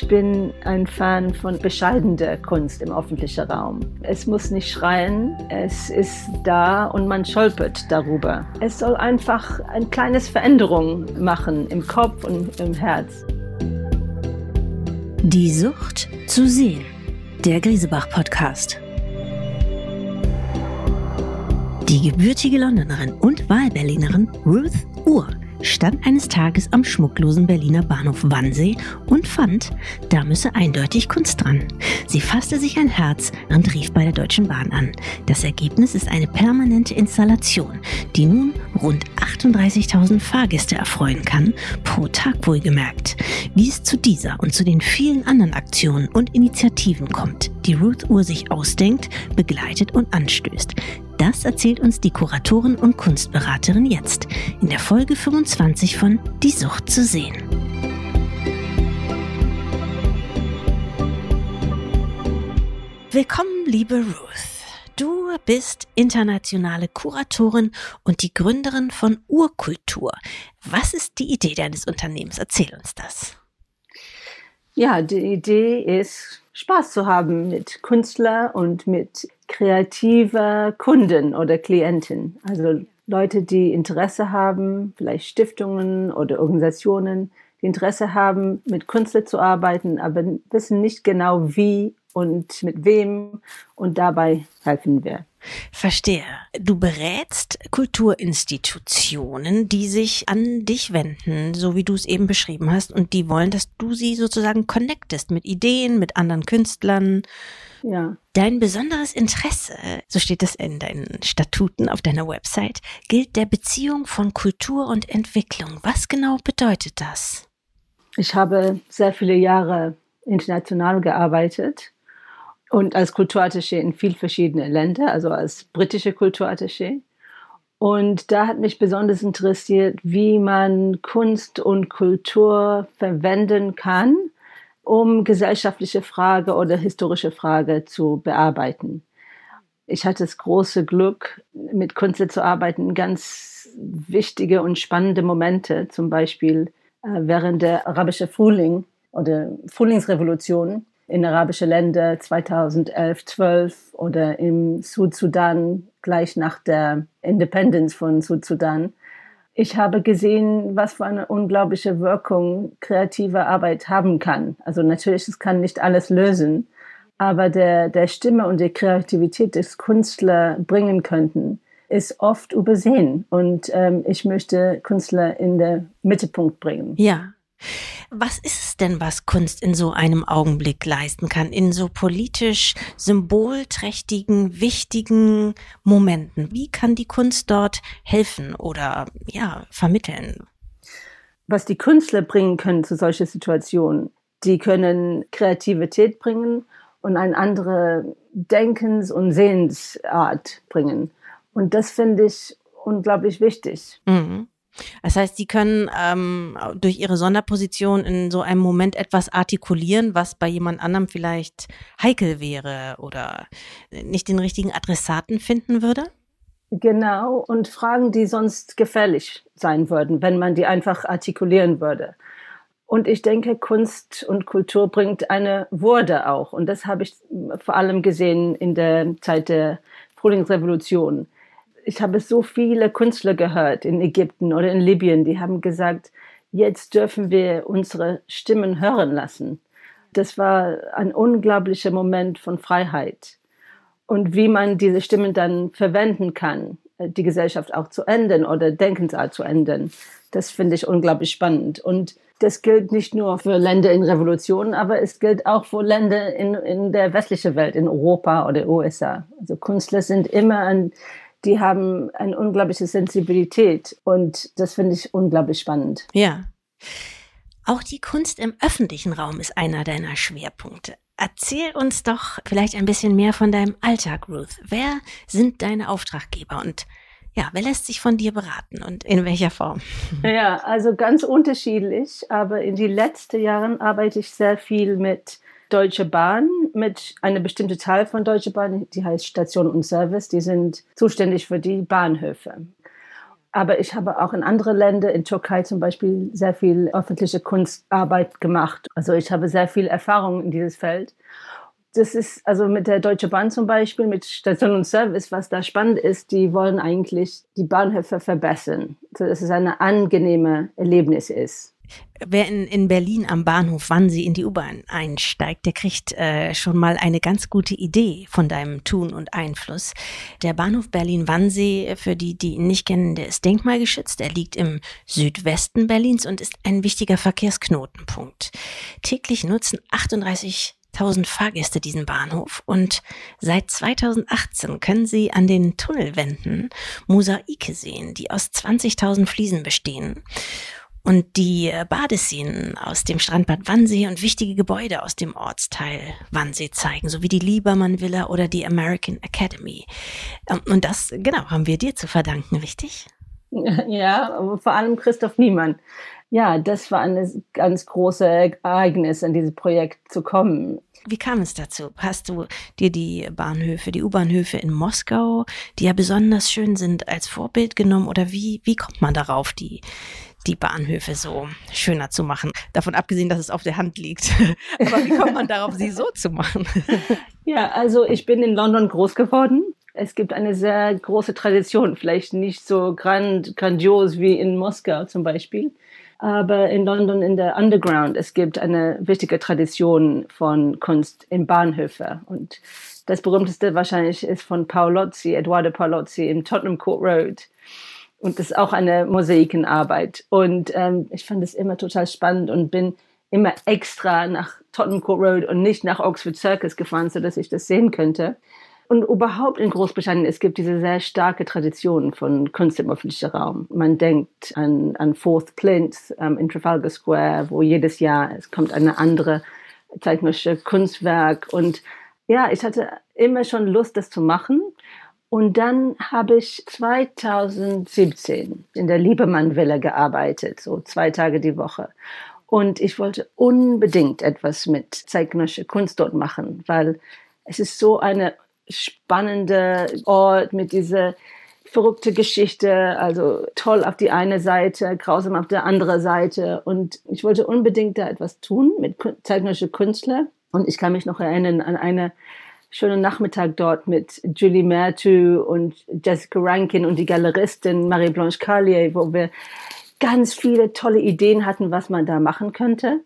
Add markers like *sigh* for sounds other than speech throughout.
Ich bin ein Fan von bescheidener Kunst im öffentlichen Raum. Es muss nicht schreien, es ist da und man stolpert darüber. Es soll einfach eine kleine Veränderung machen im Kopf und im Herz. Die Sucht zu sehen. Der Griesebach-Podcast. Die gebürtige Londonerin und Wahlberlinerin Ruth Uhr stand eines Tages am schmucklosen Berliner Bahnhof Wannsee und fand, da müsse eindeutig Kunst dran. Sie fasste sich ein Herz und rief bei der Deutschen Bahn an. Das Ergebnis ist eine permanente Installation, die nun rund 38.000 Fahrgäste erfreuen kann, pro Tag wohlgemerkt. Wie es zu dieser und zu den vielen anderen Aktionen und Initiativen kommt, die Ruth Uhr sich ausdenkt, begleitet und anstößt. Das erzählt uns die Kuratorin und Kunstberaterin jetzt in der Folge 25 von Die Sucht zu sehen. Willkommen, liebe Ruth. Du bist internationale Kuratorin und die Gründerin von Urkultur. Was ist die Idee deines Unternehmens? Erzähl uns das. Ja, die Idee ist, Spaß zu haben mit Künstlern und mit kreativer Kunden oder Klienten. Also Leute, die Interesse haben, vielleicht Stiftungen oder Organisationen, die Interesse haben, mit Künstlern zu arbeiten, aber wissen nicht genau wie und mit wem und dabei helfen wir. Verstehe. Du berätst Kulturinstitutionen, die sich an dich wenden, so wie du es eben beschrieben hast, und die wollen, dass du sie sozusagen connectest mit Ideen, mit anderen Künstlern. Ja. Dein besonderes Interesse, so steht es in deinen Statuten auf deiner Website, gilt der Beziehung von Kultur und Entwicklung. Was genau bedeutet das? Ich habe sehr viele Jahre international gearbeitet und als Kulturattaché in viel verschiedene Länder, also als britische Kulturattaché. Und da hat mich besonders interessiert, wie man Kunst und Kultur verwenden kann, um gesellschaftliche Frage oder historische Frage zu bearbeiten. Ich hatte das große Glück, mit Kunst zu arbeiten, ganz wichtige und spannende Momente, zum Beispiel äh, während der arabische Frühling oder Frühlingsrevolution in arabische Länder 2011, 12 oder im Südsudan gleich nach der Independence von Südsudan. Ich habe gesehen, was für eine unglaubliche Wirkung kreative Arbeit haben kann. Also natürlich, es kann nicht alles lösen, aber der, der Stimme und die Kreativität des Künstlers bringen könnten, ist oft übersehen. Und ähm, ich möchte Künstler in den Mittelpunkt bringen. Ja. Was ist es denn, was Kunst in so einem Augenblick leisten kann, in so politisch symbolträchtigen, wichtigen Momenten? Wie kann die Kunst dort helfen oder ja, vermitteln? Was die Künstler bringen können zu solchen Situationen, die können Kreativität bringen und eine andere Denkens- und Sehensart bringen. Und das finde ich unglaublich wichtig. Mhm. Das heißt, Sie können ähm, durch Ihre Sonderposition in so einem Moment etwas artikulieren, was bei jemand anderem vielleicht heikel wäre oder nicht den richtigen Adressaten finden würde? Genau, und Fragen, die sonst gefährlich sein würden, wenn man die einfach artikulieren würde. Und ich denke, Kunst und Kultur bringt eine Würde auch. Und das habe ich vor allem gesehen in der Zeit der Frühlingsrevolution ich habe so viele Künstler gehört in Ägypten oder in Libyen, die haben gesagt, jetzt dürfen wir unsere Stimmen hören lassen. Das war ein unglaublicher Moment von Freiheit. Und wie man diese Stimmen dann verwenden kann, die Gesellschaft auch zu ändern oder Denkensart zu ändern, das finde ich unglaublich spannend. Und das gilt nicht nur für Länder in Revolutionen, aber es gilt auch für Länder in, in der westlichen Welt, in Europa oder USA. Also Künstler sind immer ein die haben eine unglaubliche Sensibilität und das finde ich unglaublich spannend. Ja. Auch die Kunst im öffentlichen Raum ist einer deiner Schwerpunkte. Erzähl uns doch vielleicht ein bisschen mehr von deinem Alltag, Ruth. Wer sind deine Auftraggeber und ja, wer lässt sich von dir beraten und in welcher Form? *laughs* Ja, also ganz unterschiedlich, aber in den letzten Jahren arbeite ich sehr viel mit Deutsche Bahn mit einer bestimmten Teil von Deutsche Bahn, die heißt Station und Service, die sind zuständig für die Bahnhöfe. Aber ich habe auch in anderen Ländern, in Türkei zum Beispiel, sehr viel öffentliche Kunstarbeit gemacht. Also ich habe sehr viel Erfahrung in dieses Feld. Das ist also mit der Deutsche Bahn zum Beispiel, mit Station und Service, was da spannend ist, die wollen eigentlich die Bahnhöfe verbessern, sodass es eine angenehme Erlebnis ist. Wer in, in Berlin am Bahnhof Wannsee in die U-Bahn einsteigt, der kriegt äh, schon mal eine ganz gute Idee von deinem Tun und Einfluss. Der Bahnhof Berlin-Wannsee, für die, die ihn nicht kennen, der ist denkmalgeschützt. Er liegt im Südwesten Berlins und ist ein wichtiger Verkehrsknotenpunkt. Täglich nutzen 38 1000 Fahrgäste diesen Bahnhof und seit 2018 können Sie an den Tunnelwänden Mosaike sehen, die aus 20.000 Fliesen bestehen und die äh, Badeszenen aus dem Strandbad Wannsee und wichtige Gebäude aus dem Ortsteil Wannsee zeigen, sowie die Liebermann Villa oder die American Academy. Ähm, und das, genau, haben wir dir zu verdanken, richtig? *laughs* Ja, vor allem Christoph Niemann. Ja, das war ein ganz großes Ereignis, an dieses Projekt zu kommen. Wie kam es dazu? Hast du dir die Bahnhöfe, die U-Bahnhöfe in Moskau, die ja besonders schön sind, als Vorbild genommen? Oder wie, wie kommt man darauf, die, die Bahnhöfe so schöner zu machen. Davon abgesehen, dass es auf der Hand liegt. *laughs* Aber wie kommt man darauf, sie so zu machen? *laughs* Ja, also ich bin in London groß geworden. Es gibt eine sehr große Tradition, vielleicht nicht so grand, grandios wie in Moskau zum Beispiel, aber in London in der Underground, es gibt eine wichtige Tradition von Kunst in Bahnhöfe. Und das berühmteste wahrscheinlich ist von Paolozzi, Eduardo Paolozzi im Tottenham Court Road und das ist auch eine Mosaikenarbeit. Und ähm, ich fand es immer total spannend und bin immer extra nach Tottenham Court Road und nicht nach Oxford Circus gefahren, sodass ich das sehen könnte. Und überhaupt in Großbritannien, es gibt diese sehr starke Tradition von Kunst im öffentlichen Raum. Man denkt an, an Fourth Plinth ähm, in Trafalgar Square, wo jedes Jahr es kommt eine andere zeitgenössische Kunstwerk. Und ja, ich hatte immer schon Lust, das zu machen. Und dann habe ich 2017 in der Liebemann-Villa gearbeitet, so zwei Tage die Woche. Und ich wollte unbedingt etwas mit zeitgenössischer Kunst dort machen, weil es ist so eine spannende Ort mit dieser verrückte Geschichte, also toll auf die eine Seite, grausam auf der anderen Seite. Und ich wollte unbedingt da etwas tun mit zeitgenössischer Künstler. Und ich kann mich noch erinnern an eine schönen Nachmittag dort mit Julie Mertu und Jessica Rankin und die Galeristin Marie-Blanche Carlier, wo wir ganz viele tolle Ideen hatten, was man da machen könnte.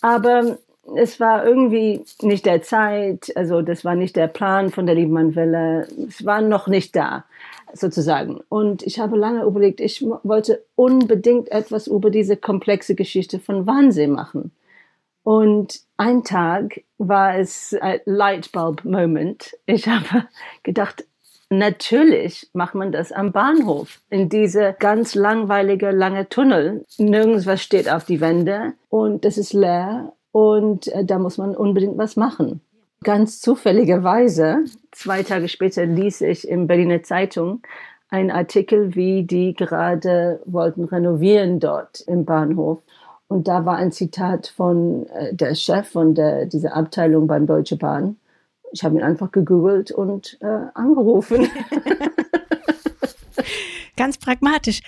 Aber es war irgendwie nicht der Zeit, also das war nicht der Plan von der Liebenmann-Welle. Es war noch nicht da, sozusagen. Und ich habe lange überlegt, ich wollte unbedingt etwas über diese komplexe Geschichte von Wahnsinn machen. Und ein Tag war es ein Lightbulb-Moment. Ich *laughs* habe gedacht, natürlich macht man das am Bahnhof. In diese ganz langweilige, lange Tunnel. Nirgends was steht auf die Wände und das ist leer und äh, da muss man unbedingt was machen. Ganz zufälligerweise, zwei Tage später ließ ich im Berliner Zeitung einen Artikel, wie die gerade wollten renovieren dort im Bahnhof. Und da war ein Zitat von äh, der Chef von der, dieser Abteilung beim Deutsche Bahn. Ich habe ihn einfach gegoogelt und äh, angerufen. *laughs* Ganz pragmatisch.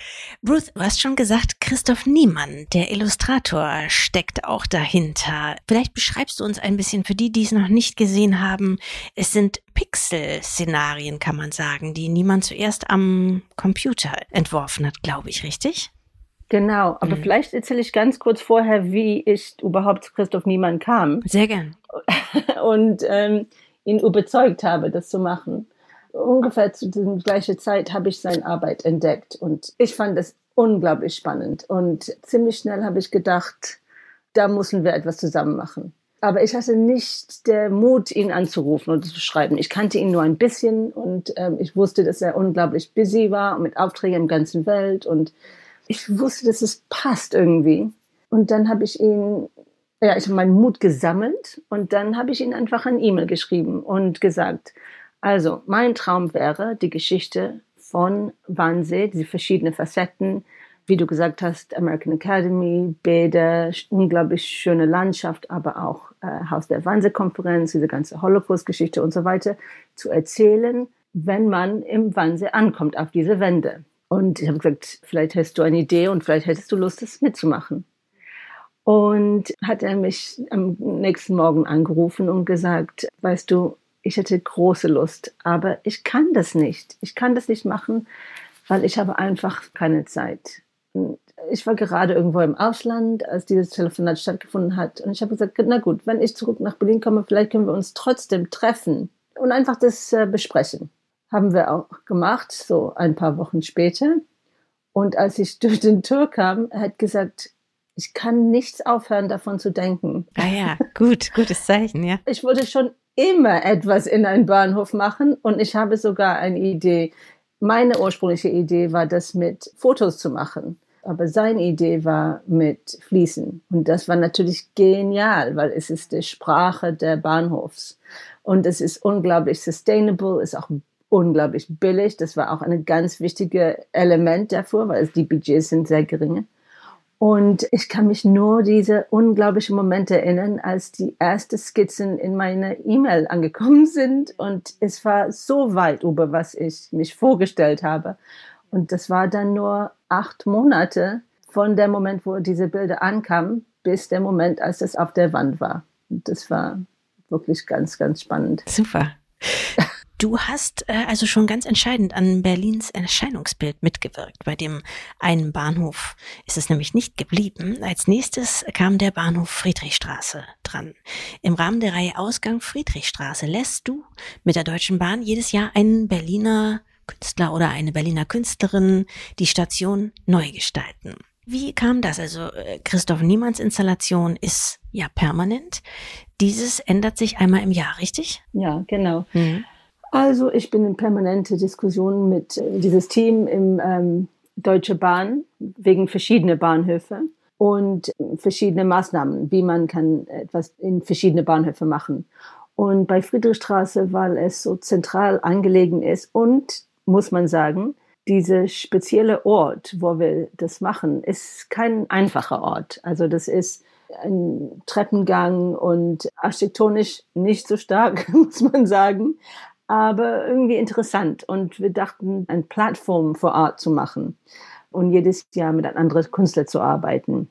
Ruth, du hast schon gesagt, Christoph Niemann, der Illustrator, steckt auch dahinter. Vielleicht beschreibst du uns ein bisschen für die, die es noch nicht gesehen haben. Es sind Pixel-Szenarien, kann man sagen, die Niemann zuerst am Computer entworfen hat, glaube ich, richtig? Genau, aber mhm. vielleicht erzähle ich ganz kurz vorher, wie ich überhaupt zu Christoph Niemann kam. Sehr gern. *laughs* Und ähm, ihn überzeugt habe, das zu machen. Ungefähr zu der gleichen Zeit habe ich seine Arbeit entdeckt und ich fand es unglaublich spannend. Und ziemlich schnell habe ich gedacht, da müssen wir etwas zusammen machen. Aber ich hatte nicht den Mut, ihn anzurufen und zu schreiben. Ich kannte ihn nur ein bisschen und ähm, ich wusste, dass er unglaublich busy war mit Aufträgen im ganzen Welt und ich wusste, dass es passt irgendwie. Und dann habe ich ihn, ja, ich habe meinen Mut gesammelt und dann habe ich ihn einfach ein E-Mail geschrieben und gesagt, also mein Traum wäre die Geschichte von Wannsee, diese verschiedenen Facetten, wie du gesagt hast, American Academy, Bäder, unglaublich schöne Landschaft, aber auch äh, Haus der Wannsee-Konferenz, diese ganze Holocaust-Geschichte und so weiter, zu erzählen, wenn man im Wannsee ankommt, auf diese Wände. Und ich habe gesagt, vielleicht hast du eine Idee und vielleicht hättest du Lust, das mitzumachen. Und hat er mich am nächsten Morgen angerufen und gesagt, weißt du, ich hätte große Lust, aber ich kann das nicht. Ich kann das nicht machen, weil ich habe einfach keine Zeit. Ich war gerade irgendwo im Ausland, als dieses Telefonat stattgefunden hat. Und ich habe gesagt, na gut, wenn ich zurück nach Berlin komme, vielleicht können wir uns trotzdem treffen und einfach das äh, besprechen. Haben wir auch gemacht, so ein paar Wochen später. Und als ich *laughs* durch den Tür kam, er hat gesagt, ich kann nichts aufhören, davon zu denken. Ah ja, gut, gutes Zeichen, ja. Ich wollte schon immer etwas in einen Bahnhof machen und ich habe sogar eine Idee. Meine ursprüngliche Idee war, das mit Fotos zu machen. Aber seine Idee war mit Fließen. Und das war natürlich genial, weil es ist die Sprache der Bahnhofs. Und es ist unglaublich sustainable, ist auch unglaublich billig. Das war auch ein ganz wichtiges Element davor, weil die Budgets sind sehr geringe. Und ich kann mich nur diese unglaublichen Momente erinnern, als die ersten Skizzen in meine E-Mail angekommen *laughs* sind. Und es war so weit über, was ich mich vorgestellt habe. Und das war dann nur acht Monate von dem Moment, wo diese Bilder ankamen, bis der Moment, als es auf der Wand war. Und das war wirklich ganz, ganz spannend. Super. Du hast äh, also schon ganz entscheidend an Berlins Erscheinungsbild mitgewirkt. Bei dem einen Bahnhof ist es nämlich nicht geblieben. Als nächstes kam der Bahnhof Friedrichstraße dran. Im Rahmen der Reihe Ausgang Friedrichstraße lässt du mit der Deutschen Bahn jedes Jahr einen Berliner Künstler oder eine Berliner Künstlerin die Station neu gestalten. Wie kam das? Also äh, Christoph Niemanns Installation ist ja permanent. Dieses ändert sich einmal im Jahr, richtig? Ja, genau. Mhm. Also ich bin in permanente Diskussionen mit äh, dieses Team im ähm, Deutsche Bahn wegen verschiedener Bahnhöfe und verschiedene Maßnahmen, wie man kann etwas in verschiedene Bahnhöfe machen. Und bei Friedrichstraße, weil es so zentral angelegen ist und, muss man sagen, dieser spezielle Ort, wo wir das machen, ist kein einfacher Ort. Also das ist ein Treppengang und architektonisch nicht so stark, *laughs* muss man sagen aber irgendwie interessant. Und wir dachten, eine Plattform vor Art zu machen und jedes Jahr mit einem anderen Künstler zu arbeiten.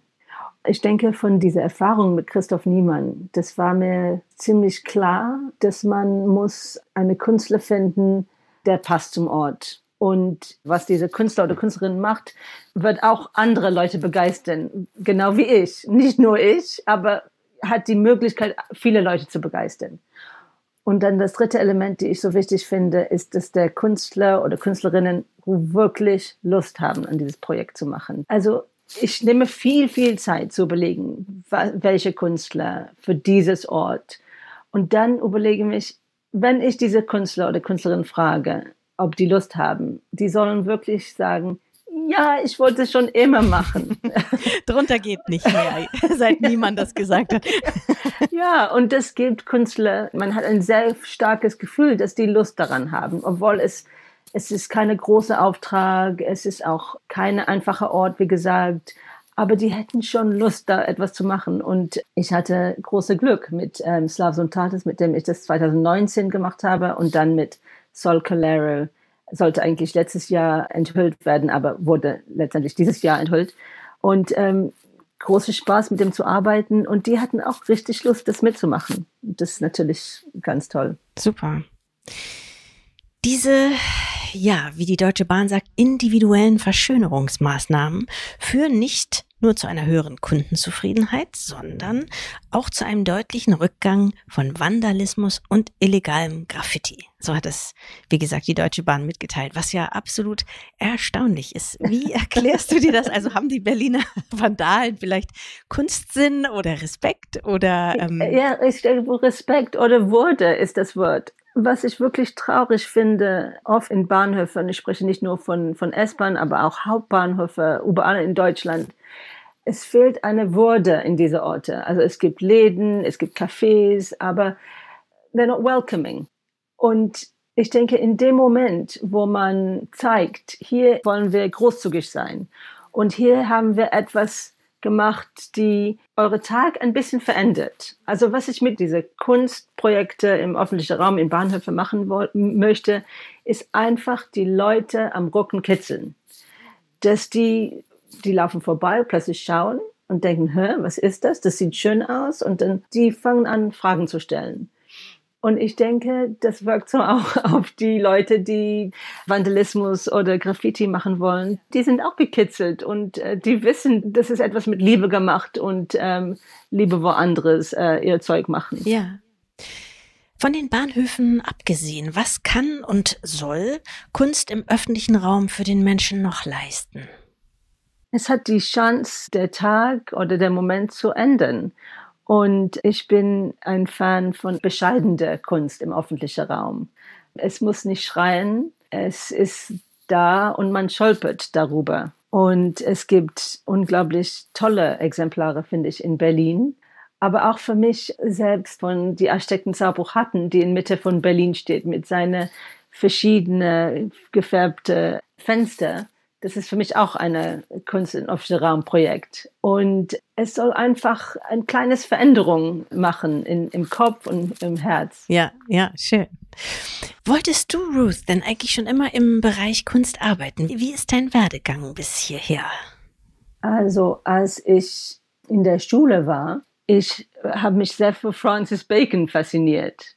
Ich denke, von dieser Erfahrung mit Christoph Niemann, das war mir ziemlich klar, dass man muss eine Künstler finden, der passt zum Ort. Und was diese Künstler oder Künstlerin macht, wird auch andere Leute begeistern, genau wie ich. Nicht nur ich, aber hat die Möglichkeit, viele Leute zu begeistern. Und dann das dritte Element, die ich so wichtig finde, ist, dass der Künstler oder Künstlerinnen wirklich Lust haben, an dieses Projekt zu machen. Also ich nehme viel, viel Zeit zu überlegen, welche Künstler für dieses Ort. Und dann überlege mich, wenn ich diese Künstler oder Künstlerin frage, ob die Lust haben, die sollen wirklich sagen, ja, ich wollte es schon immer machen. *laughs* Drunter geht nicht mehr, *laughs* seit niemand das gesagt hat. *laughs* ja, und das gibt Künstler, man hat ein sehr starkes Gefühl, dass die Lust daran haben, obwohl es, es ist keine große Auftrag, es ist auch kein einfacher Ort, wie gesagt, aber die hätten schon Lust, da etwas zu machen. Und ich hatte große Glück mit ähm, Slavs und Tatis, mit dem ich das 2019 gemacht habe und dann mit Sol Calero sollte eigentlich letztes Jahr enthüllt werden, aber wurde letztendlich dieses Jahr enthüllt. Und ähm, großer Spaß, mit dem zu arbeiten. Und die hatten auch richtig Lust, das mitzumachen. Das ist natürlich ganz toll. Super. Diese, ja, wie die Deutsche Bahn sagt, individuellen Verschönerungsmaßnahmen führen nicht nur zu einer höheren Kundenzufriedenheit, sondern auch zu einem deutlichen Rückgang von Vandalismus und illegalem Graffiti. So hat es, wie gesagt, die Deutsche Bahn mitgeteilt, was ja absolut erstaunlich ist. Wie *laughs* erklärst du dir das? Also haben die Berliner *laughs* Vandalen vielleicht Kunstsinn oder Respekt oder? Ähm ja, Respekt oder Würde ist das Wort. Was ich wirklich traurig finde, oft in Bahnhöfen, ich spreche nicht nur von, von S-Bahn, aber auch Hauptbahnhöfe, überall in Deutschland, es fehlt eine Würde in diese Orte. Also es gibt Läden, es gibt Cafés, aber they're not welcoming. Und ich denke, in dem Moment, wo man zeigt, hier wollen wir großzügig sein und hier haben wir etwas gemacht, die eure Tag ein bisschen verändert. Also was ich mit diesen Kunstprojekte im öffentlichen Raum, in Bahnhöfen machen möchte, ist einfach die Leute am Rücken kitzeln. dass die, die laufen vorbei, plötzlich schauen und denken, Hä, was ist das? Das sieht schön aus. Und dann die fangen an, Fragen zu stellen. Und ich denke, das wirkt so *laughs* auch auf die Leute, die Vandalismus oder Graffiti machen wollen. Die sind auch gekitzelt und äh, die wissen, das ist etwas mit Liebe gemacht und ähm, Liebe wo anderes äh, ihr Zeug machen. Ja. Von den Bahnhöfen abgesehen, was kann und soll Kunst im öffentlichen Raum für den Menschen noch leisten? Es hat die Chance, der Tag oder der Moment zu ändern. Und ich bin ein Fan von bescheidener Kunst im öffentlichen Raum. Es muss nicht schreien, es ist da und man stolpert darüber. Und es gibt unglaublich tolle Exemplare, finde ich, in Berlin. Aber auch für mich selbst von die Architekten Sauerbuch hatten, die in Mitte von Berlin steht, mit seinen verschiedenen gefärbten Fenster das ist für mich auch eine Kunst in Raum Projekt. Und es soll einfach eine kleine Veränderung machen in, im Kopf und im Herz. Ja, ja, schön. Wolltest du, Ruth, denn eigentlich schon immer im Bereich Kunst arbeiten? Wie ist dein Werdegang bis hierher? Also, als ich in der Schule war, ich habe mich sehr für Francis Bacon fasziniert.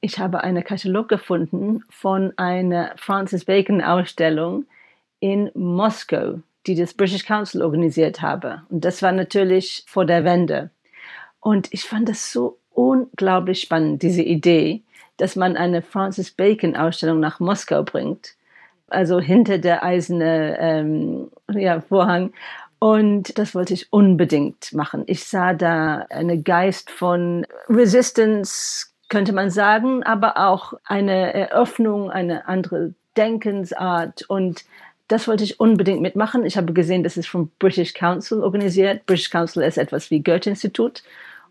Ich habe einen Katalog gefunden von einer Francis Bacon Ausstellung in Moskau, die das British Council organisiert habe. Und das war natürlich vor der Wende. Und ich fand das so unglaublich spannend, diese Idee, dass man eine Francis Bacon Ausstellung nach Moskau bringt. Also hinter der eiserne ähm, ja, Vorhang. Und das wollte ich unbedingt machen. Ich sah da einen Geist von Resistance, könnte man sagen, aber auch eine Eröffnung, eine andere Denkensart und das wollte ich unbedingt mitmachen. Ich habe gesehen, das ist vom British Council organisiert. British Council ist etwas wie Goethe-Institut.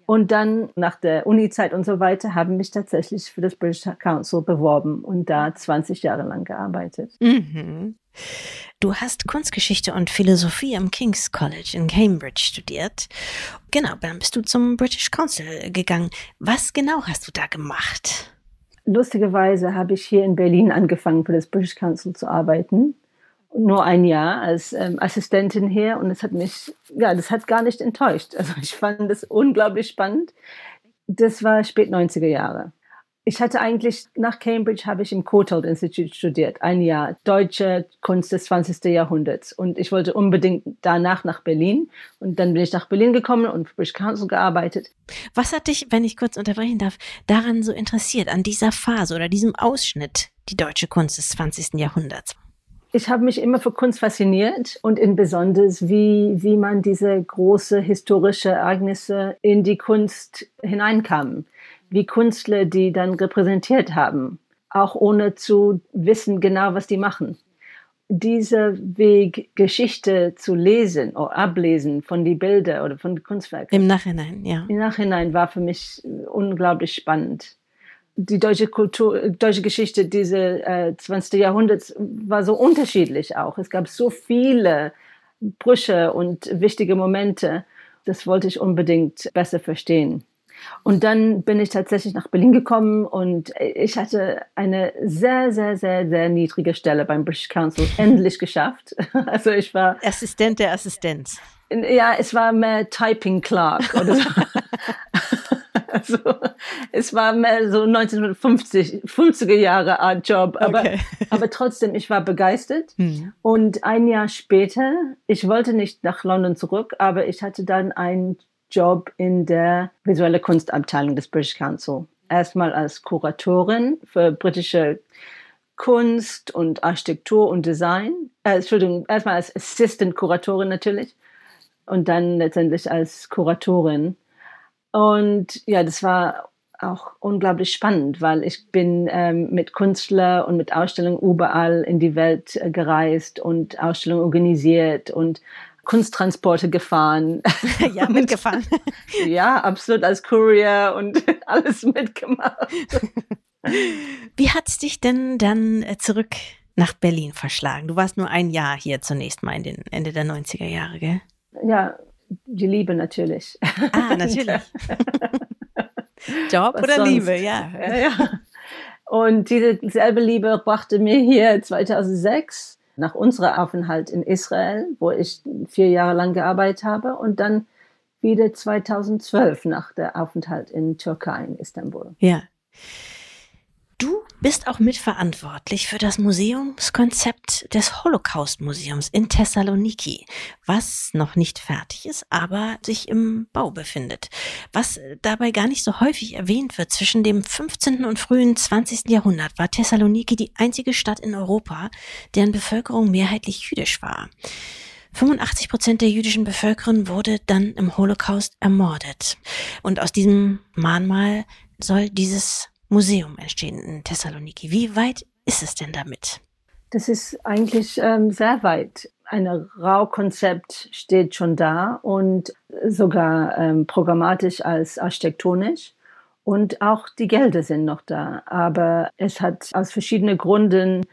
Und dann nach der Uni-Zeit und so weiter haben mich tatsächlich für das British Council beworben und da 20 Jahre lang gearbeitet. Mhm. Du hast Kunstgeschichte und Philosophie am King's College in Cambridge studiert. Genau, dann bist du zum British Council gegangen. Was genau hast du da gemacht? Lustigerweise habe ich hier in Berlin angefangen, für das British Council zu arbeiten nur ein Jahr als ähm, Assistentin hier und es hat mich, ja, das hat gar nicht enttäuscht. Also ich fand das unglaublich spannend. Das war spät 90er Jahre. Ich hatte eigentlich, nach Cambridge habe ich im Courtauld Institute studiert, ein Jahr, deutsche Kunst des 20. Jahrhunderts. Und ich wollte unbedingt danach nach Berlin. Und dann bin ich nach Berlin gekommen und British Council gearbeitet. Was hat dich, wenn ich kurz unterbrechen darf, daran so interessiert, an dieser Phase oder diesem Ausschnitt, die deutsche Kunst des 20. Jahrhunderts? Ich habe mich immer für Kunst fasziniert und in besonders, wie, wie man diese große historische Ereignisse in die Kunst hineinkam. Wie Künstler die dann repräsentiert haben, auch ohne zu wissen genau, was die machen. Dieser Weg, Geschichte zu lesen oder ablesen von die Bilder oder von den Kunstwerken. Im Nachhinein, ja. Im Nachhinein war für mich unglaublich spannend die deutsche Kultur, deutsche Geschichte dieses äh, 20. Jahrhunderts war so unterschiedlich auch. Es gab so viele Brüche und wichtige Momente. Das wollte ich unbedingt besser verstehen. Und dann bin ich tatsächlich nach Berlin gekommen und ich hatte eine sehr, sehr, sehr, sehr niedrige Stelle beim British Council endlich geschafft. *laughs* Also ich war Assistent der Assistenz. Ja, es war mehr Typing Clerk oder so. *laughs* Also es war mehr so 1950, 50er Jahre Art Job, aber, okay. *laughs* aber trotzdem, ich war begeistert. Hm. Und ein Jahr später, ich wollte nicht nach London zurück, aber ich hatte dann einen Job in der visuelle Kunstabteilung des British Council. Erstmal als Kuratorin für britische Kunst und Architektur und Design. Äh, Entschuldigung, erstmal als Assistant-Kuratorin natürlich und dann letztendlich als Kuratorin und ja, das war auch unglaublich spannend, weil ich bin ähm, mit Künstler und mit Ausstellungen überall in die Welt äh, gereist und Ausstellungen organisiert und Kunsttransporte gefahren. *laughs* Ja, *laughs* mitgefahren. *laughs* ja, absolut als Courier und alles mitgemacht. Wie hat es dich denn dann äh, zurück nach Berlin verschlagen? Du warst nur ein Jahr hier zunächst mal in den Ende der 90er Jahre, gell? Ja, die Liebe natürlich. Ah, natürlich. *laughs* Job Was oder sonst? Liebe, ja. ja, ja. Und diese selbe Liebe brachte mir hier 2006 nach unserem Aufenthalt in Israel, wo ich vier Jahre lang gearbeitet habe, und dann wieder 2012 nach der Aufenthalt in Türkei, in Istanbul. Ja. Du bist auch mitverantwortlich für das Museumskonzept des Holocaust-Museums in Thessaloniki, was noch nicht fertig ist, aber sich im Bau befindet. Was dabei gar nicht so häufig erwähnt wird, zwischen dem 15. und frühen 20. Jahrhundert war Thessaloniki die einzige Stadt in Europa, deren Bevölkerung mehrheitlich jüdisch war. 85 Prozent der jüdischen Bevölkerung wurde dann im Holocaust ermordet. Und aus diesem Mahnmal soll dieses Museum entstehen in Thessaloniki. Wie weit ist es denn damit? Das ist eigentlich ähm, sehr weit. Ein Raukonzept steht schon da und sogar ähm, programmatisch als architektonisch. Und auch die Gelder sind noch da. Aber es hat aus verschiedenen Gründen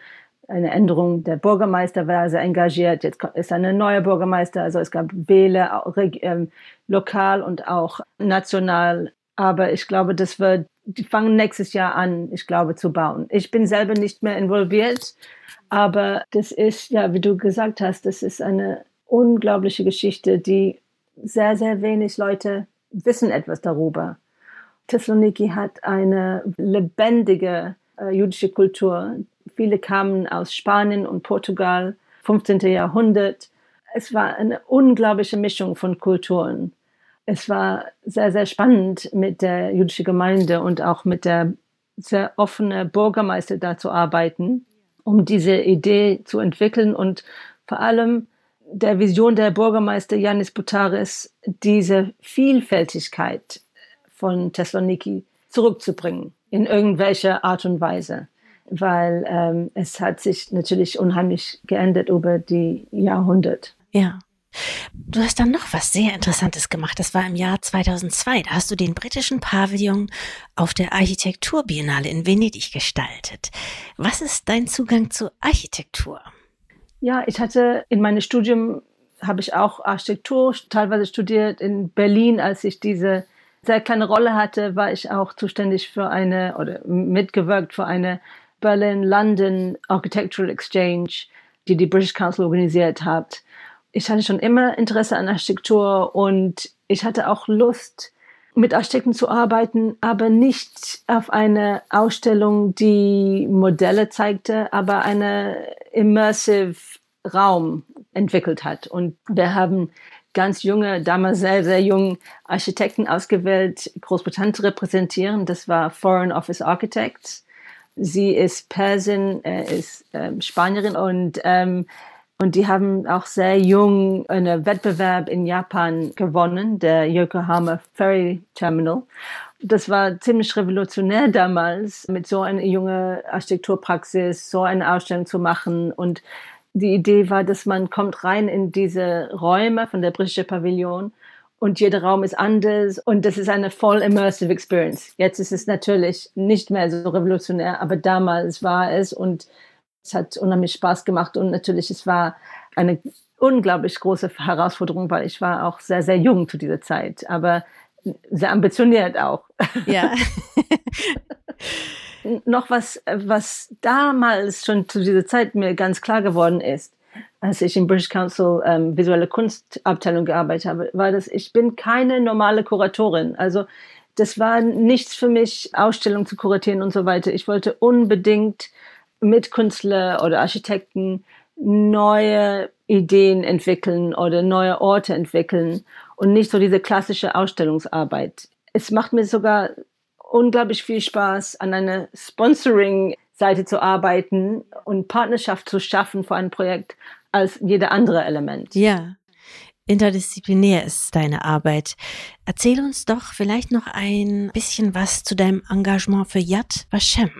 eine Änderung. Der Bürgermeister war sehr engagiert. Jetzt ist ein neuer Bürgermeister. Also es gab Wähler, ähm, lokal und auch national. Aber ich glaube, das wird die fangen nächstes Jahr an, ich glaube, zu bauen. Ich bin selber nicht mehr involviert, aber das ist, ja, wie du gesagt hast, das ist eine unglaubliche Geschichte, die sehr, sehr wenig Leute wissen etwas darüber. Thessaloniki hat eine lebendige äh, jüdische Kultur. Viele kamen aus Spanien und Portugal, 15. Jahrhundert. Es war eine unglaubliche Mischung von Kulturen es war sehr, sehr spannend mit der jüdischen Gemeinde und auch mit der sehr offenen Bürgermeister da zu arbeiten, um diese Idee zu entwickeln und vor allem der Vision der Bürgermeister Janis Butaris, diese Vielfältigkeit von Thessaloniki zurückzubringen in irgendwelcher Art und Weise. Weil ähm, es hat sich natürlich unheimlich geändert über die Jahrhunderte. Ja. Du hast dann noch was sehr Interessantes gemacht. Das war im Jahr 2002. Da hast du den britischen Pavillon auf der Architekturbiennale in Venedig gestaltet. Was ist dein Zugang zur Architektur? Ja, ich hatte in meinem Studium habe ich auch Architektur teilweise studiert in Berlin, als ich diese sehr kleine Rolle hatte, war ich auch zuständig für eine oder mitgewirkt für eine Berlin-London Architectural Exchange, die die British Council organisiert hat ich hatte schon immer Interesse an Architektur und ich hatte auch Lust, mit Architekten zu arbeiten, aber nicht auf eine Ausstellung, die Modelle zeigte, aber eine immersive Raum entwickelt hat. Und wir haben ganz junge, damals sehr, sehr jungen Architekten ausgewählt, Großbritannien zu repräsentieren. Das war Foreign Office Architects. Sie ist Persin, er ist ähm, Spanierin und ähm, und die haben auch sehr jung einen Wettbewerb in Japan gewonnen, der Yokohama Ferry Terminal. Das war ziemlich revolutionär damals, mit so einer jungen Architekturpraxis so eine Ausstellung zu machen. Und die Idee war, dass man kommt rein in diese Räume von der britischen Pavillon und jeder Raum ist anders und das ist eine voll immersive Experience. Jetzt ist es natürlich nicht mehr so revolutionär, aber damals war es und es hat unheimlich Spaß gemacht und natürlich, es war eine unglaublich große Herausforderung, weil ich war auch sehr, sehr jung zu dieser Zeit, aber sehr ambitioniert auch. Ja. *laughs* *laughs* Noch was, was damals schon zu dieser Zeit mir ganz klar geworden ist, als ich im British Council ähm, visuelle Kunstabteilung gearbeitet habe, war, dass ich bin keine normale Kuratorin. Also das war nichts für mich, Ausstellungen zu kuratieren und so weiter. Ich wollte unbedingt mit Künstler oder Architekten neue Ideen entwickeln oder neue Orte entwickeln und nicht so diese klassische Ausstellungsarbeit. Es macht mir sogar unglaublich viel Spaß, an einer Sponsoring-Seite zu arbeiten und Partnerschaft zu schaffen für ein Projekt als jeder andere Element. Ja. Interdisziplinär ist deine Arbeit. Erzähl uns doch vielleicht noch ein bisschen was zu deinem Engagement für Yad Vashem,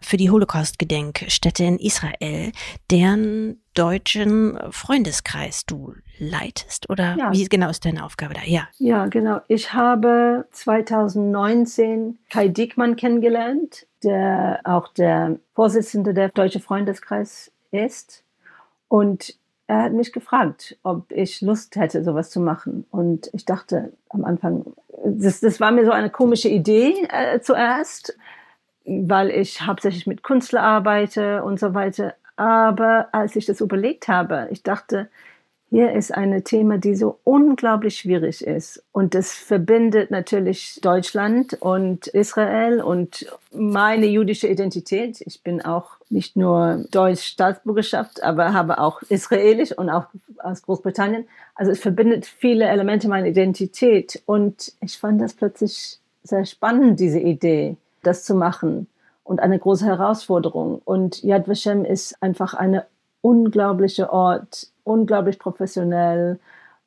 für die Holocaust-Gedenkstätte in Israel, deren deutschen Freundeskreis du leitest. Oder ja. wie genau ist deine Aufgabe da? Ja. ja, genau. Ich habe 2019 Kai Diekmann kennengelernt, der auch der Vorsitzende der Deutsche Freundeskreis ist. Und er hat mich gefragt, ob ich Lust hätte, sowas zu machen. Und ich dachte am Anfang, das, das war mir so eine komische Idee äh, zuerst, weil ich hauptsächlich mit Künstler arbeite und so weiter. Aber als ich das überlegt habe, ich dachte, hier ist ein Thema, die so unglaublich schwierig ist. Und das verbindet natürlich Deutschland und Israel und meine jüdische Identität. Ich bin auch nicht nur deutsch Staatsbürgerschaft, aber habe auch israelisch und auch aus Großbritannien. Also es verbindet viele Elemente meiner Identität. Und ich fand das plötzlich sehr spannend, diese Idee, das zu machen. Und eine große Herausforderung. Und Yad Vashem ist einfach eine unglaubliche Ort, unglaublich professionell,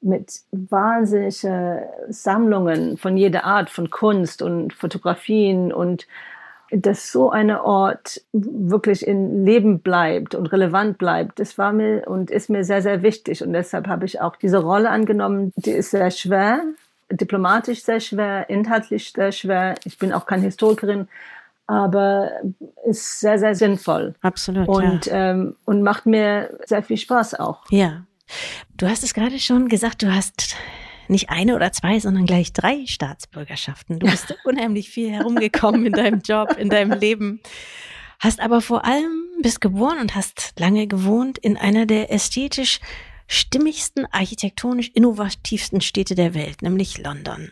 mit wahnsinnigen Sammlungen von jeder Art, von Kunst und Fotografien und dass so ein Ort wirklich in Leben bleibt und relevant bleibt, das war mir und ist mir sehr, sehr wichtig. Und deshalb habe ich auch diese Rolle angenommen. Die ist sehr schwer, diplomatisch sehr schwer, inhaltlich sehr schwer. Ich bin auch keine Historikerin, aber ist sehr, sehr sinnvoll. Absolut. Und, ja. ähm, und macht mir sehr viel Spaß auch. Ja. Du hast es gerade schon gesagt, du hast nicht eine oder zwei, sondern gleich drei Staatsbürgerschaften. Du bist unheimlich viel herumgekommen in deinem Job, in deinem Leben. Hast aber vor allem bist geboren und hast lange gewohnt in einer der ästhetisch stimmigsten, architektonisch innovativsten Städte der Welt, nämlich London.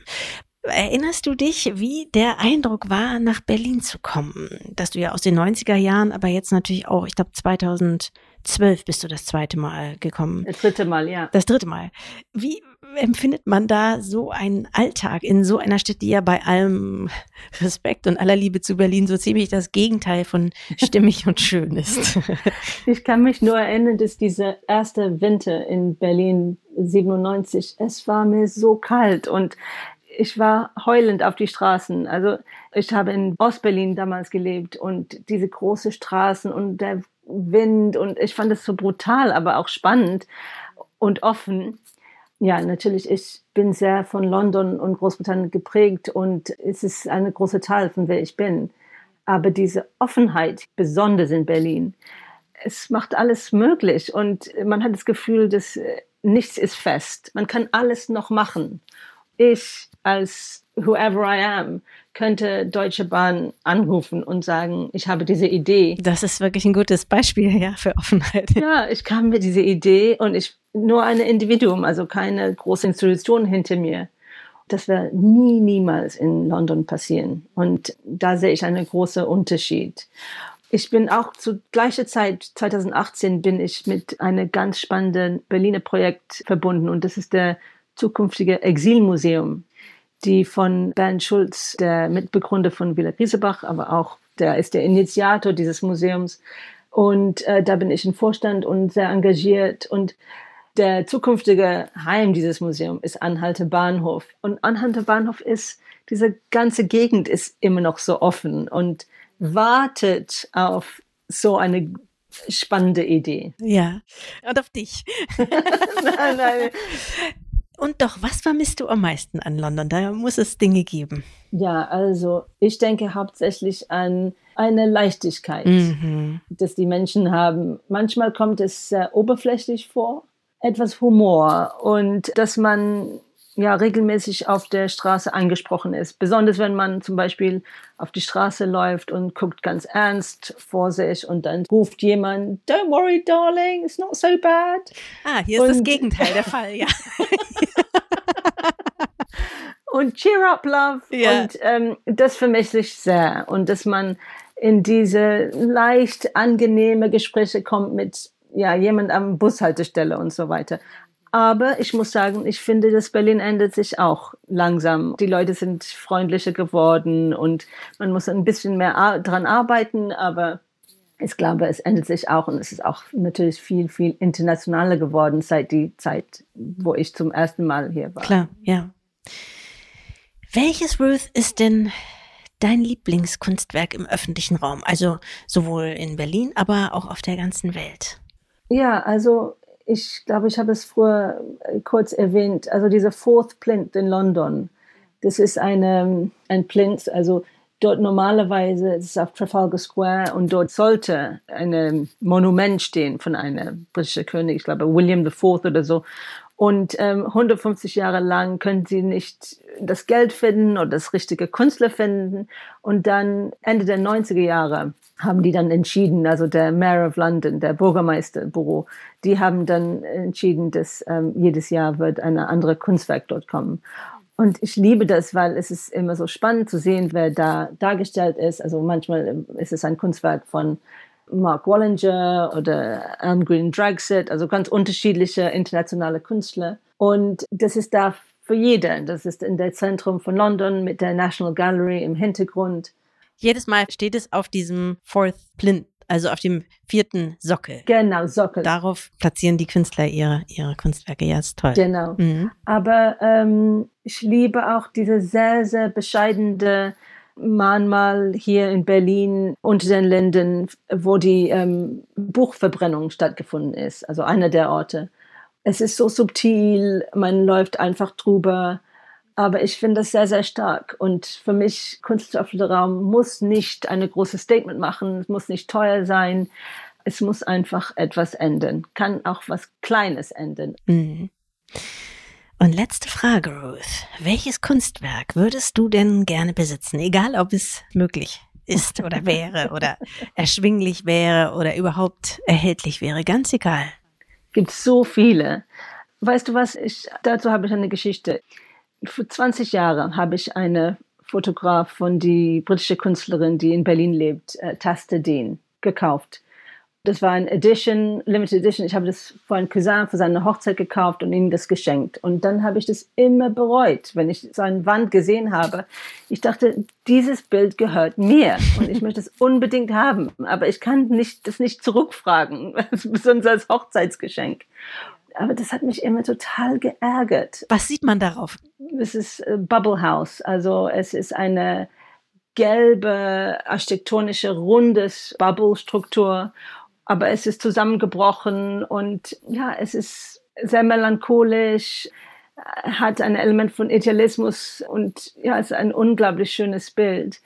Erinnerst du dich, wie der Eindruck war, nach Berlin zu kommen? Dass du ja aus den 90er Jahren, aber jetzt natürlich auch, ich glaube 2012 bist du das zweite Mal gekommen. Das dritte Mal, ja. Das dritte Mal. Wie empfindet man da so einen Alltag in so einer Stadt, die ja bei allem Respekt und aller Liebe zu Berlin so ziemlich das Gegenteil von stimmig und schön ist? *laughs* Ich kann mich nur erinnern, dass dieser erste Winter in Berlin 97, es war mir so kalt und ich war heulend auf die Straßen. Also ich habe in Ostberlin damals gelebt und diese großen Straßen und der Wind und ich fand es so brutal, aber auch spannend und offen. Ja, natürlich, ich bin sehr von London und Großbritannien geprägt und es ist ein großer Teil von wer ich bin. Aber diese Offenheit, besonders in Berlin, es macht alles möglich und man hat das Gefühl, dass nichts ist fest. Man kann alles noch machen. Ich als whoever I am könnte Deutsche Bahn anrufen und sagen, ich habe diese Idee. Das ist wirklich ein gutes Beispiel, ja, für Offenheit. Ja, ich kam mit dieser Idee und ich nur ein Individuum, also keine große Institution hinter mir. Das wird nie, niemals in London passieren. Und da sehe ich einen großen Unterschied. Ich bin auch zu gleicher Zeit, 2018, bin ich mit einem ganz spannenden Berliner Projekt verbunden und das ist der zukünftige Exilmuseum die von Bernd Schulz, der Mitbegründer von Villa Griesebach, aber auch der ist der Initiator dieses Museums. Und äh, da bin ich im Vorstand und sehr engagiert. Und der zukünftige Heim dieses Museums ist Anhalter Bahnhof. Und Anhalter Bahnhof ist, diese ganze Gegend ist immer noch so offen und wartet auf so eine spannende Idee. Ja, und auf dich. *laughs* nein, nein. *laughs* Und doch, was vermisst du am meisten an London? Da muss es Dinge geben. Ja, also ich denke hauptsächlich an eine Leichtigkeit, mhm. dass die Menschen haben. Manchmal kommt es sehr oberflächlich vor, etwas Humor und dass man ja regelmäßig auf der Straße angesprochen ist. Besonders wenn man zum Beispiel auf die Straße läuft und guckt ganz ernst vor sich und dann ruft jemand, Don't worry, darling, it's not so bad. Ah, hier ist und, das Gegenteil der *laughs* Fall, ja. *laughs* und cheer up, love. Yeah. Und ähm, das vermisse ich sehr. Und dass man in diese leicht angenehme Gespräche kommt mit ja, jemand am Bushaltestelle und so weiter. Aber ich muss sagen, ich finde, dass Berlin ändert sich auch langsam. Die Leute sind freundlicher geworden und man muss ein bisschen mehr dran arbeiten, aber ich glaube, es ändert sich auch und es ist auch natürlich viel, viel internationaler geworden seit die Zeit, wo ich zum ersten Mal hier war. Klar, ja. Welches Ruth ist denn dein Lieblingskunstwerk im öffentlichen Raum? Also sowohl in Berlin, aber auch auf der ganzen Welt. Ja, also ich glaube, ich habe es früher äh, kurz erwähnt, also dieser Fourth Plinth in London, das ist eine, ein Plinth, also dort normalerweise ist es auf Trafalgar Square und dort sollte ein Monument stehen von einem britischen König, ich glaube William IV oder so. Und ähm, 150 Jahre lang können sie nicht das Geld finden oder das richtige Künstler finden. Und dann Ende der 90er Jahre haben die dann entschieden, also der Mayor of London, der Bürgermeisterbüro, die haben dann entschieden, dass ähm, jedes Jahr wird eine andere Kunstwerk dort kommen. Und ich liebe das, weil es ist immer so spannend zu sehen, wer da dargestellt ist. Also manchmal ist es ein Kunstwerk von Mark Wallinger oder Elm Green Dragset, also ganz unterschiedliche internationale Künstler. Und das ist da für jeden. Das ist in der Zentrum von London mit der National Gallery im Hintergrund. Jedes Mal steht es auf diesem Fourth Plinth, also auf dem vierten Sockel. Genau, Sockel. Darauf platzieren die Künstler ihre, ihre Kunstwerke. Ja, ist toll. Genau. Mhm. Aber ähm, ich liebe auch diese sehr, sehr bescheidene Mahnmal hier in Berlin unter den Ländern, wo die ähm, Buchverbrennung stattgefunden ist, also einer der Orte. Es ist so subtil, man läuft einfach drüber, aber ich finde das sehr, sehr stark. Und für mich, künstlerischer Raum muss nicht eine große Statement machen, es muss nicht teuer sein, es muss einfach etwas enden, kann auch was Kleines enden. Mhm. Und letzte Frage, Ruth. Welches Kunstwerk würdest du denn gerne besitzen? Egal, ob es möglich ist oder *laughs* wäre oder erschwinglich wäre oder überhaupt erhältlich wäre. Ganz egal. Gibt so viele. Weißt du was? Ich, dazu habe ich eine Geschichte. Vor 20 Jahren habe ich eine Fotograf von die britische Künstlerin, die in Berlin lebt, äh, Taste Dean, gekauft. Das war ein Edition, Limited Edition. Ich habe das für einen Cousin für seine Hochzeit gekauft und ihm das geschenkt. Und dann habe ich das immer bereut, wenn ich seine Wand gesehen habe. Ich dachte, dieses Bild gehört mir und ich möchte es *laughs* unbedingt haben. Aber ich kann nicht, das nicht zurückfragen, *laughs* besonders als Hochzeitsgeschenk. Aber das hat mich immer total geärgert. Was sieht man darauf? Es ist äh, Bubble House. Also es ist eine gelbe, architektonische, rundes Bubble-Struktur aber es ist zusammengebrochen und ja, es ist sehr melancholisch, hat ein Element von Idealismus und ja, es ist ein unglaublich schönes Bild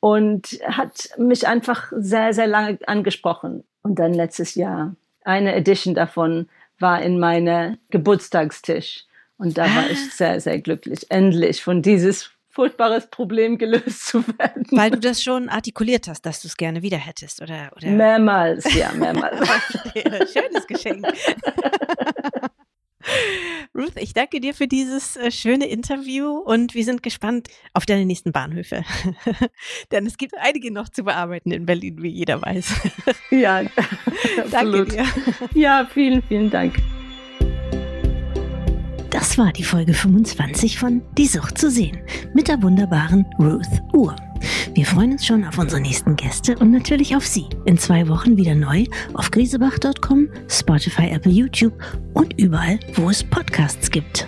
und hat mich einfach sehr, sehr lange angesprochen. Und dann letztes Jahr, eine Edition davon war in meiner Geburtstagstisch. Und da war ich ah. sehr, sehr glücklich, endlich von dieses furchtbares Problem gelöst zu werden. Weil du das schon artikuliert hast, dass du es gerne wieder hättest, oder? oder? Mehrmals, ja, mehrmals. *laughs* Schönes Geschenk. *laughs* Ruth, ich danke dir für dieses äh, schöne Interview und wir sind gespannt auf deine nächsten Bahnhöfe. *laughs* Denn es gibt einige noch zu bearbeiten in Berlin, wie jeder weiß. ja, danke dir. Ja, vielen, vielen Dank. Das war die Folge 25 von Die Sucht zu sehen mit der wunderbaren Ruth Uhr. Wir freuen uns schon auf unsere nächsten Gäste und natürlich auf Sie. In zwei Wochen wieder neu auf griesebach.com, Spotify, Apple, YouTube und überall, wo es Podcasts gibt.